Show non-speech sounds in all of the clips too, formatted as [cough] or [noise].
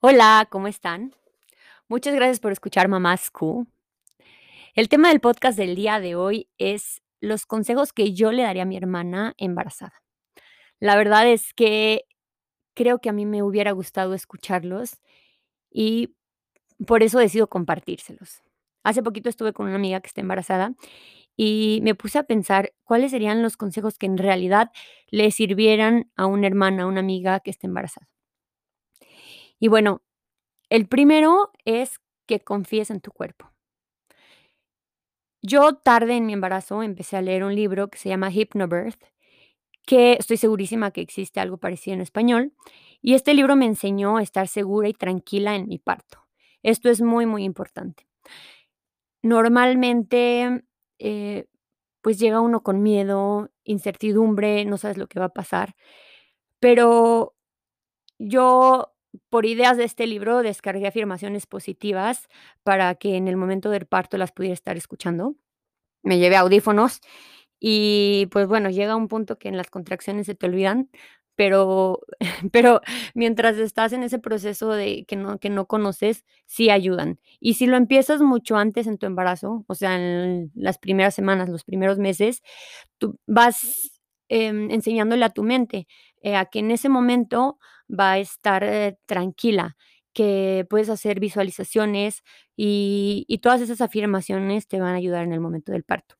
Hola, ¿cómo están? Muchas gracias por escuchar Mamás Q. El tema del podcast del día de hoy es los consejos que yo le daría a mi hermana embarazada. La verdad es que creo que a mí me hubiera gustado escucharlos y por eso decido compartírselos. Hace poquito estuve con una amiga que está embarazada y me puse a pensar cuáles serían los consejos que en realidad le sirvieran a una hermana, a una amiga que esté embarazada. Y bueno, el primero es que confíes en tu cuerpo. Yo tarde en mi embarazo empecé a leer un libro que se llama Hypnobirth, que estoy segurísima que existe algo parecido en español, y este libro me enseñó a estar segura y tranquila en mi parto. Esto es muy, muy importante. Normalmente, eh, pues llega uno con miedo, incertidumbre, no sabes lo que va a pasar, pero yo por ideas de este libro descargué afirmaciones positivas para que en el momento del parto las pudiera estar escuchando. Me llevé audífonos y, pues, bueno, llega un punto que en las contracciones se te olvidan, pero [laughs] pero mientras estás en ese proceso de que no que no conoces, sí ayudan. Y si lo empiezas mucho antes en tu embarazo, o sea, en las primeras semanas, los primeros meses, tú vas, em, enseñándole a tu mente, eh, a que en ese momento va a estar, eh, tranquila, que puedes hacer visualizaciones y y todas esas afirmaciones te van a ayudar en el momento del parto.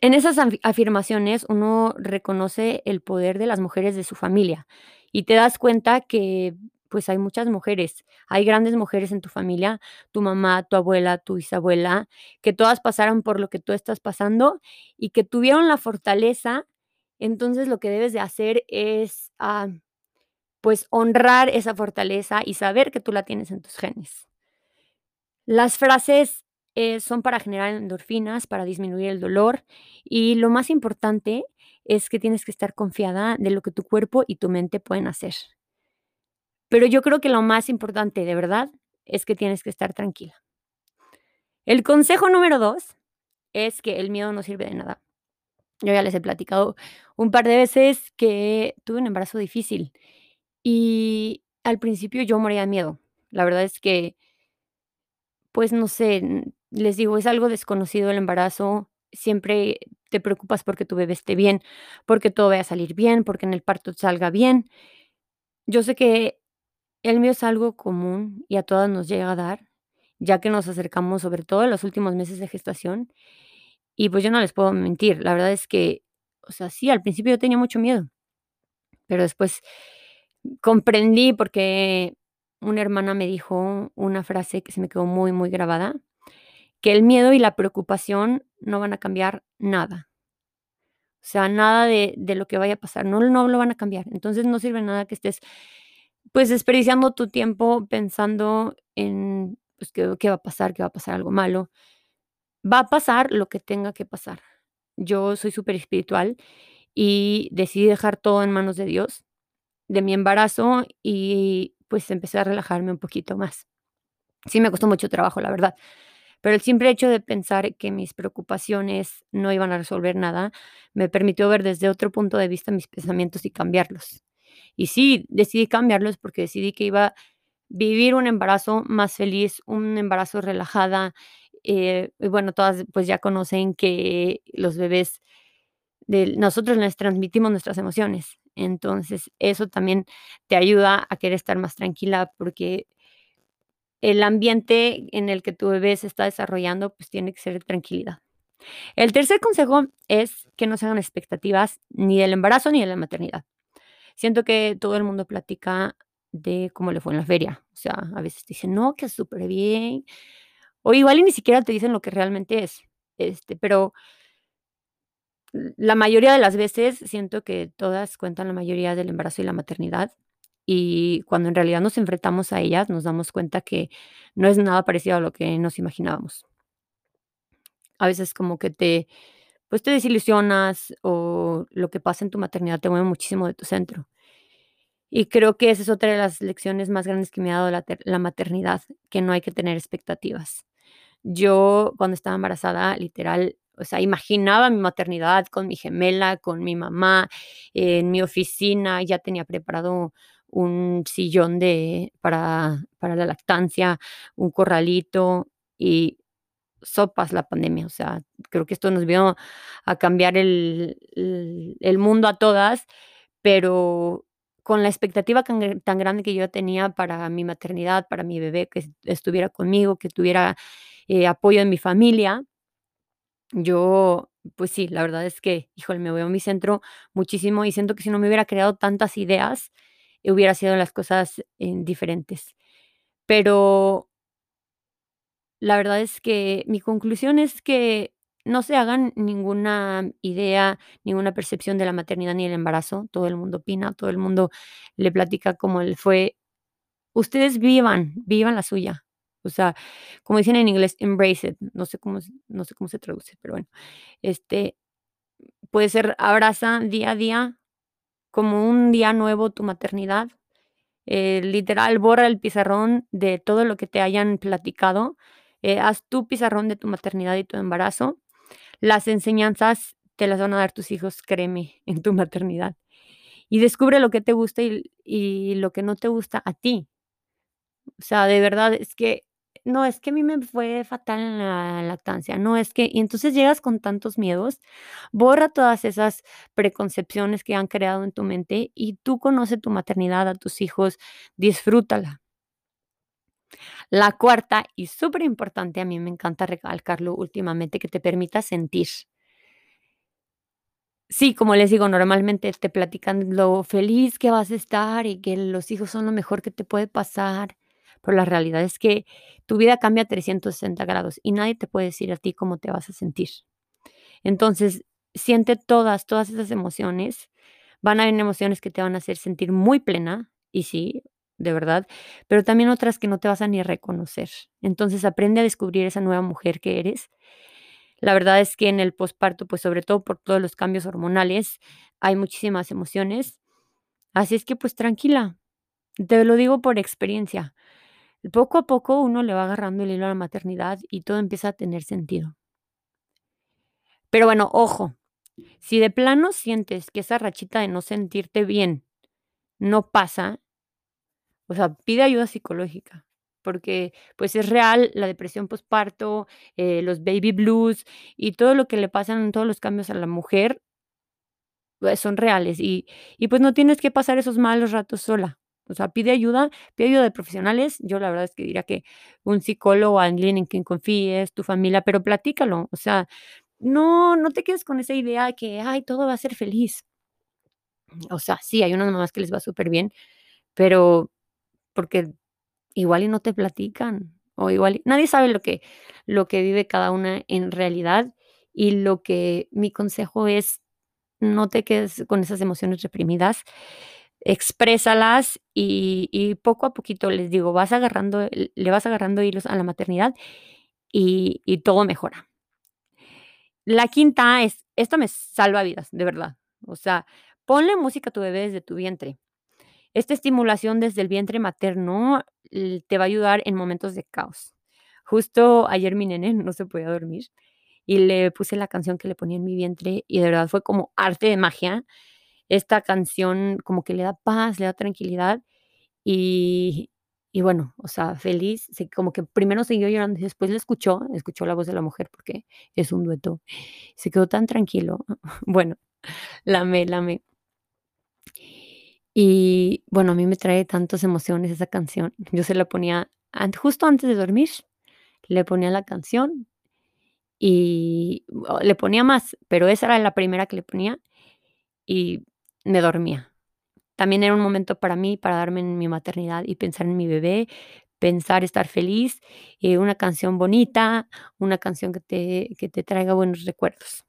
En esas afi afirmaciones uno reconoce el poder de las mujeres de su familia y te das cuenta que, pues, hay muchas mujeres, hay grandes mujeres en tu familia, tu mamá, tu abuela, tu bisabuela, que todas pasaron por lo que tú estás pasando y que tuvieron la fortaleza. Entonces, lo que debes de hacer es, ah, pues, honrar esa fortaleza y saber que tú la tienes en tus genes. Las frases, eh, son para generar endorfinas, para disminuir el dolor, y lo más importante es que tienes que estar confiada de lo que tu cuerpo y tu mente pueden hacer. Pero yo creo que lo más importante, de verdad, es que tienes que estar tranquila. El consejo número 2 es que el miedo no sirve de nada. Yo ya les he platicado un par de veces que tuve un embarazo difícil y al principio yo moría de miedo. La verdad es que pues no sé, les digo, es algo desconocido el embarazo, siempre te preocupas porque tu bebé esté bien, porque todo vaya a salir bien, porque en el parto salga bien. Yo sé que el miedo es algo común y a todas nos llega a dar, ya que nos acercamos, sobre todo en los últimos meses de gestación, y pues yo no les puedo mentir, la verdad es que, o sea, sí, al principio yo tenía mucho miedo, pero después comprendí porque una hermana me dijo una frase que se me quedó muy, muy grabada, que el miedo y la preocupación no van a cambiar nada. O sea, nada de de lo que vaya a pasar, no no lo van a cambiar. Entonces, no sirve nada que estés, pues, desperdiciando tu tiempo pensando en, pues, que qué va a pasar, que va a pasar algo malo. Va a pasar lo que tenga que pasar. Yo soy superespiritual y decidí dejar todo en manos de Dios, de mi embarazo y, pues, empecé a relajarme un poquito más. Sí me costó mucho trabajo, la verdad, pero el simple hecho de pensar que mis preocupaciones no iban a resolver nada, me permitió ver desde otro punto de vista mis pensamientos y cambiarlos. Y sí, decidí cambiarlos porque decidí que iba a vivir un embarazo más feliz, un embarazo relajada, eh, bueno, todas, pues, ya conocen que los bebés del nosotros les transmitimos nuestras emociones. Entonces, eso también te ayuda a querer estar más tranquila, porque el ambiente en el que tu bebé se está desarrollando, pues, tiene que ser de tranquilidad. El tercer consejo es que no se hagan expectativas ni del embarazo ni de la maternidad. Siento que todo el mundo platica de cómo le fue en la feria. O sea, a veces te dicen: "No, que superbién", o igual y ni siquiera te dicen lo que realmente es, este, pero la mayoría de las veces siento que todas cuentan la mayoría del embarazo y la maternidad, y cuando en realidad nos enfrentamos a ellas, nos damos cuenta que no es nada parecido a lo que nos imaginábamos. A veces como que te, pues, te desilusionas, o lo que pasa en tu maternidad te mueve muchísimo de tu centro. Y creo que esa es otra de las lecciones más grandes que me ha dado la la maternidad, que no hay que tener expectativas. Yo, cuando estaba embarazada, literal, o sea, imaginaba mi maternidad con mi gemela, con mi mamá, en mi oficina, ya tenía preparado un sillón de para para la lactancia, un corralito y sopas la pandemia. O sea, creo que esto nos vino a cambiar el el mundo a todas, pero con la expectativa tan tan grande que yo tenía para mi maternidad, para mi bebé, que estuviera conmigo, que tuviera, eh, apoyo en mi familia. Yo, pues sí, la verdad es que, híjole, me voy a mi centro muchísimo y siento que si no me hubiera creado tantas ideas, hubiera sido las cosas, eh, diferentes. Pero la verdad es que mi conclusión es que no se hagan ninguna idea, ninguna percepción de la maternidad ni el embarazo. Todo el mundo opina, todo el mundo le platica cómo le fue. Ustedes vivan, vivan la suya. O sea, como dicen en inglés, embrace it. No sé cómo no sé cómo se traduce, pero bueno. Este, puede ser abraza día a día como un día nuevo tu maternidad. Eh, literal, borra el pizarrón de todo lo que te hayan platicado. Eh, haz tu pizarrón de tu maternidad y tu embarazo. Las enseñanzas te las van a dar tus hijos, créeme, [laughs] en tu maternidad. Y descubre lo que te gusta y y lo que no te gusta a ti. O sea, de verdad, es que no, es que a mí me fue fatal en la lactancia, no, es que y entonces llegas con tantos miedos, borra todas esas preconcepciones que han creado en tu mente y tú conoce tu maternidad, a tus hijos, disfrútala. La cuarta, y superimportante, a mí me encanta recalcarlo últimamente, que te permita sentir. Sí, como les digo, normalmente te platican lo feliz que vas a estar y que los hijos son lo mejor que te puede pasar, pero la realidad es que tu vida cambia a 360 grados y nadie te puede decir a ti cómo te vas a sentir. Entonces, siente todas, todas esas emociones. Van a haber emociones que te van a hacer sentir muy plena, y sí, de verdad, pero también otras que no te vas a ni reconocer. Entonces, aprende a descubrir esa nueva mujer que eres. La verdad es que en el posparto, pues, sobre todo por todos los cambios hormonales, hay muchísimas emociones. Así es que, pues, tranquila. Te lo digo por experiencia. Poco a poco uno le va agarrando el hilo a la maternidad y todo empieza a tener sentido. Pero bueno, ojo, si de plano sientes que esa rachita de no sentirte bien no pasa o sea, pide ayuda psicológica, porque, pues, es real la depresión posparto, eh, los baby blues y todo lo que le pasan, todos los cambios a la mujer pues, son reales y y, pues, no tienes que pasar esos malos ratos sola. O sea, pide ayuda, pide ayuda de profesionales. Yo la verdad es que diría que un psicólogo, alguien en quien confíes, tu familia, pero platícalo. O sea, no no te quedes con esa idea de que: "Ay, todo va a ser feliz". O sea, sí, hay unas mamás que les va superbién, pero porque igual y no te platican, o igual nadie sabe lo que lo que vive cada una en realidad, y lo que mi consejo es, no te quedes con esas emociones reprimidas, exprésalas y poco a poquito, les digo, vas agarrando le vas agarrando hilos a la maternidad y y todo mejora. La quinta es, esto me salva vidas, de verdad. O sea, ponle música a tu bebé desde tu vientre. Esta estimulación desde el vientre materno, te va a ayudar en momentos de caos. Justo ayer mi nene [laughs] no se podía dormir y le puse la canción que le ponía en mi vientre y de verdad fue como arte de magia. Esta canción como que le da paz, le da tranquilidad y y bueno, o sea, feliz, sí, como que primero siguió llorando y después la escuchó, escuchó la voz de la mujer porque es un dueto. Se quedó tan tranquilo. [laughs] Bueno, la amé. Y bueno, a mí me trae tantas emociones esa canción. Yo se la ponía justo antes de dormir, le ponía la canción y o le ponía más, pero esa era la primera que le ponía y me dormía. También era un momento para mí, para darme en mi maternidad y pensar en mi bebé, pensar, estar feliz, eh, una canción bonita, una canción que te que te traiga buenos recuerdos.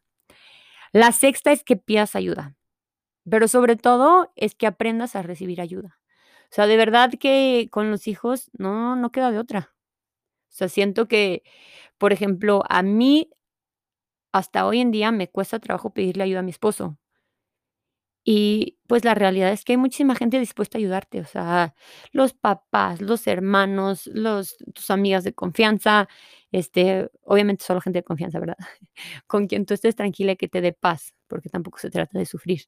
La sexta es que pidas ayuda. Pero sobre todo es que aprendas a recibir ayuda. O sea, de verdad que con los hijos no no queda de otra. O sea, siento que, por ejemplo, a mí hasta hoy en día me cuesta trabajo pedirle ayuda a mi esposo. Y, pues, la realidad es que hay muchísima gente dispuesta a ayudarte, o sea, los papás, los hermanos, los tus amigas de confianza, este, obviamente solo gente de confianza, ¿verdad? [laughs] Con quien tú estés tranquila y que te dé paz, porque tampoco se trata de sufrir.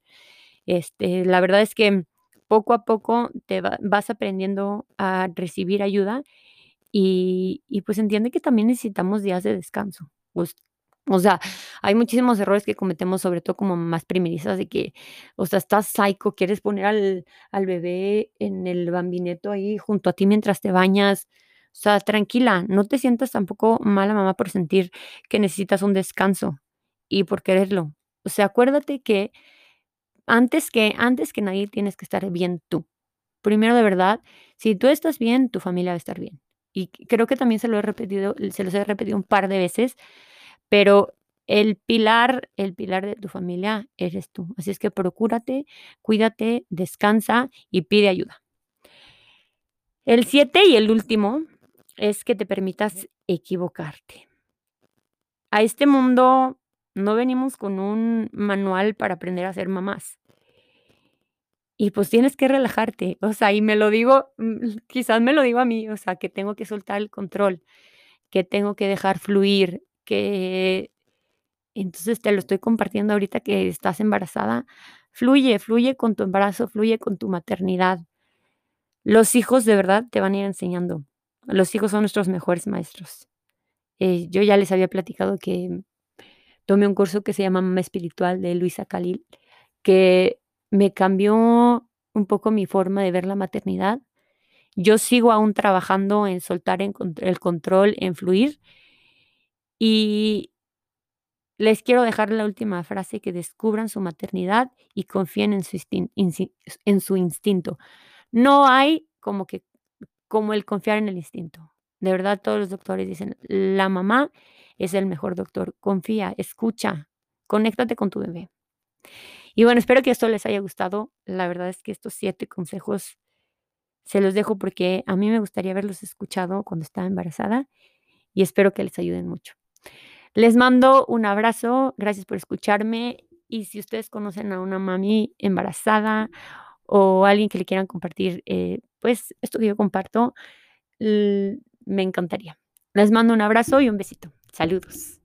Este, la verdad es que poco a poco te vas aprendiendo a recibir ayuda y, y, pues entiende que también necesitamos días de descanso. O sea, hay muchísimos errores que cometemos, sobre todo como más primerizas, de que, o sea, estás psycho, quieres poner al, al bebé en el bambineto ahí junto a ti mientras te bañas. O sea, tranquila, no te sientas tampoco mala mamá por sentir que necesitas un descanso y por quererlo. O sea, acuérdate que antes que antes que nadie tienes que estar bien tú. Primero, de verdad, si tú estás bien, tu familia va a estar bien. Y creo que también se lo he repetido, se los he repetido un par de veces, pero el pilar, el pilar de tu familia eres tú. Así es que procúrate, cuídate, descansa y pide ayuda. El siete y el último es que te permitas equivocarte. A este mundo no venimos con un manual para aprender a ser mamás. Y pues tienes que relajarte, o sea, y me lo digo, mm, quizás me lo digo a mí, o sea, que tengo que soltar el control, que tengo que dejar fluir, que entonces te lo estoy compartiendo ahorita que estás embarazada. Fluye, fluye con tu embarazo, fluye con tu maternidad. Los hijos de verdad te van a ir enseñando. Los hijos son nuestros mejores maestros. Eh, yo ya les había platicado que tomé un curso que se llama Mamá Espiritual de Luisa Khalil, que me cambió un poco mi forma de ver la maternidad. Yo sigo aún trabajando en soltar el control, en fluir. Y les quiero dejar la última frase, que descubran su maternidad y confíen en su, en su instinto. No hay como que como el confiar en el instinto. De verdad, todos los doctores dicen, la mamá es el mejor doctor. Confía, escucha, conéctate con tu bebé. Y bueno, espero que esto les haya gustado. La verdad es que estos siete consejos se los dejo porque a mí me gustaría haberlos escuchado cuando estaba embarazada y espero que les ayuden mucho. Les mando un abrazo, gracias por escucharme y si ustedes conocen a una mami embarazada o alguien que le quieran compartir, eh, pues esto que yo comparto, me encantaría. Les mando un abrazo y un besito. Saludos.